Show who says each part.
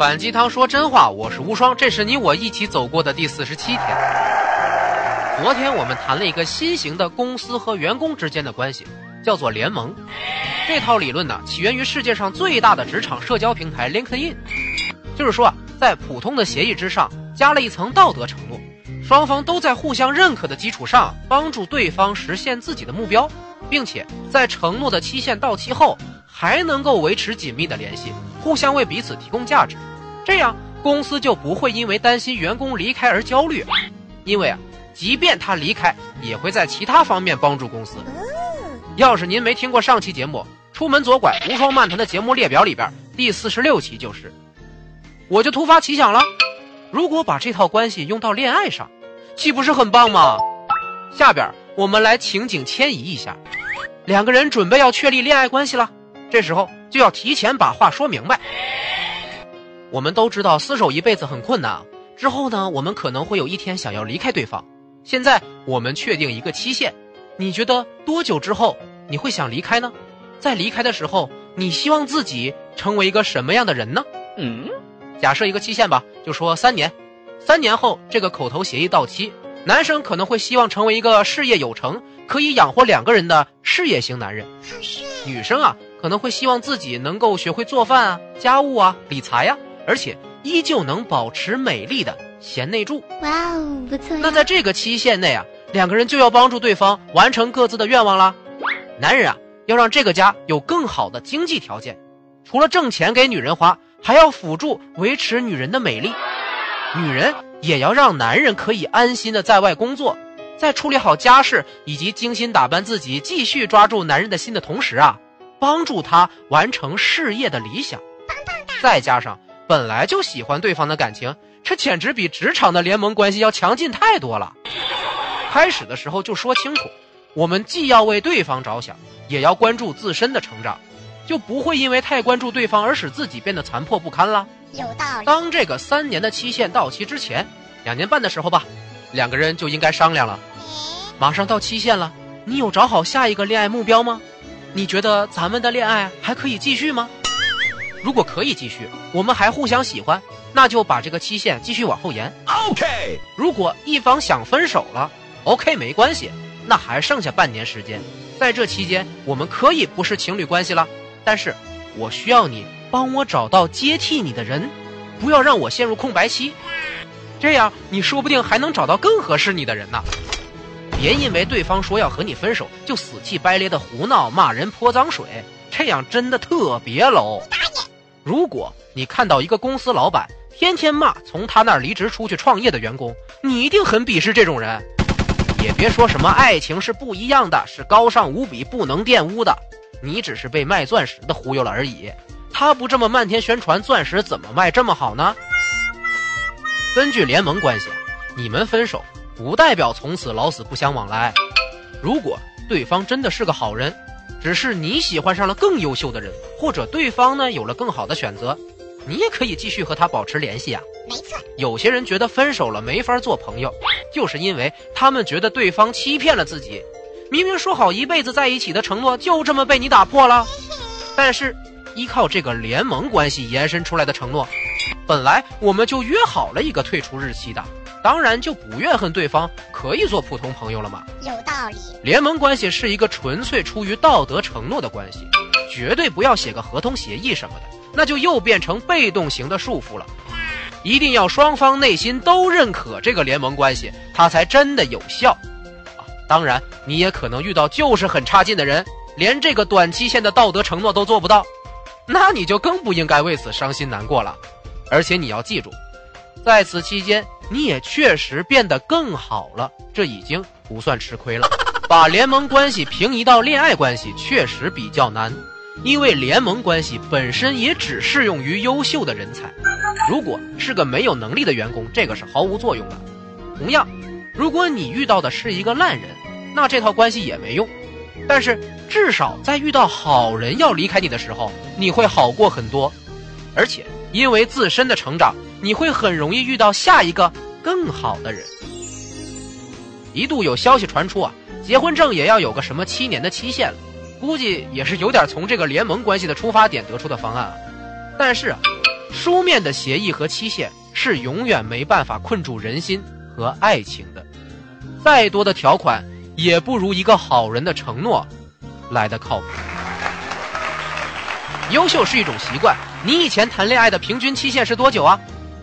Speaker 1: 反鸡汤说真话，我是无双，这是你我一起走过的第四十七天。昨天我们谈了一个新型的公司和员工之间的关系，叫做联盟。这套理论呢，起源于世界上最大的职场社交平台 LinkedIn。就是说啊，在普通的协议之上加了一层道德承诺，双方都在互相认可的基础上帮助对方实现自己的目标，并且在承诺的期限到期后还能够维持紧密的联系，互相为彼此提供价值。这样，公司就不会因为担心员工离开而焦虑，因为啊，即便他离开，也会在其他方面帮助公司。要是您没听过上期节目《出门左拐无双漫谈》的节目列表里边，第四十六期就是，我就突发奇想了，如果把这套关系用到恋爱上，岂不是很棒吗？下边我们来情景迁移一下，两个人准备要确立恋爱关系了，这时候就要提前把话说明白。我们都知道厮守一辈子很困难，之后呢，我们可能会有一天想要离开对方。现在我们确定一个期限，你觉得多久之后你会想离开呢？在离开的时候，你希望自己成为一个什么样的人呢？嗯，假设一个期限吧，就说三年。三年后这个口头协议到期，男生可能会希望成为一个事业有成、可以养活两个人的事业型男人。女生啊，可能会希望自己能够学会做饭啊、家务啊、理财呀。而且依旧能保持美丽的贤内助，哇哦，不错。那在这个期限内啊，两个人就要帮助对方完成各自的愿望啦。男人啊，要让这个家有更好的经济条件，除了挣钱给女人花，还要辅助维持女人的美丽。女人也要让男人可以安心的在外工作，在处理好家事以及精心打扮自己，继续抓住男人的心的同时啊，帮助他完成事业的理想。棒棒哒再加上。本来就喜欢对方的感情，这简直比职场的联盟关系要强劲太多了。开始的时候就说清楚，我们既要为对方着想，也要关注自身的成长，就不会因为太关注对方而使自己变得残破不堪了。有道理。当这个三年的期限到期之前，两年半的时候吧，两个人就应该商量了。马上到期限了，你有找好下一个恋爱目标吗？你觉得咱们的恋爱还可以继续吗？如果可以继续，我们还互相喜欢，那就把这个期限继续往后延。OK。如果一方想分手了，OK 没关系，那还剩下半年时间，在这期间我们可以不是情侣关系了，但是我需要你帮我找到接替你的人，不要让我陷入空白期，这样你说不定还能找到更合适你的人呢。别因为对方说要和你分手，就死气白咧的胡闹、骂人、泼脏水，这样真的特别 low。如果你看到一个公司老板天天骂从他那儿离职出去创业的员工，你一定很鄙视这种人。也别说什么爱情是不一样的，是高尚无比、不能玷污的，你只是被卖钻石的忽悠了而已。他不这么漫天宣传，钻石怎么卖这么好呢？根据联盟关系，你们分手不代表从此老死不相往来。如果对方真的是个好人。只是你喜欢上了更优秀的人，或者对方呢有了更好的选择，你也可以继续和他保持联系啊。没错，有些人觉得分手了没法做朋友，就是因为他们觉得对方欺骗了自己，明明说好一辈子在一起的承诺就这么被你打破了。但是依靠这个联盟关系延伸出来的承诺，本来我们就约好了一个退出日期的。当然就不怨恨对方，可以做普通朋友了嘛？有道理。联盟关系是一个纯粹出于道德承诺的关系，绝对不要写个合同协议什么的，那就又变成被动型的束缚了。一定要双方内心都认可这个联盟关系，它才真的有效。啊，当然你也可能遇到就是很差劲的人，连这个短期限的道德承诺都做不到，那你就更不应该为此伤心难过了。而且你要记住，在此期间。你也确实变得更好了，这已经不算吃亏了。把联盟关系平移到恋爱关系确实比较难，因为联盟关系本身也只适用于优秀的人才。如果是个没有能力的员工，这个是毫无作用的。同样，如果你遇到的是一个烂人，那这套关系也没用。但是至少在遇到好人要离开你的时候，你会好过很多，而且因为自身的成长。你会很容易遇到下一个更好的人。一度有消息传出啊，结婚证也要有个什么七年的期限了，估计也是有点从这个联盟关系的出发点得出的方案啊。但是啊，书面的协议和期限是永远没办法困住人心和爱情的，再多的条款也不如一个好人的承诺来的靠谱。优秀是一种习惯，你以前谈恋爱的平均期限是多久啊？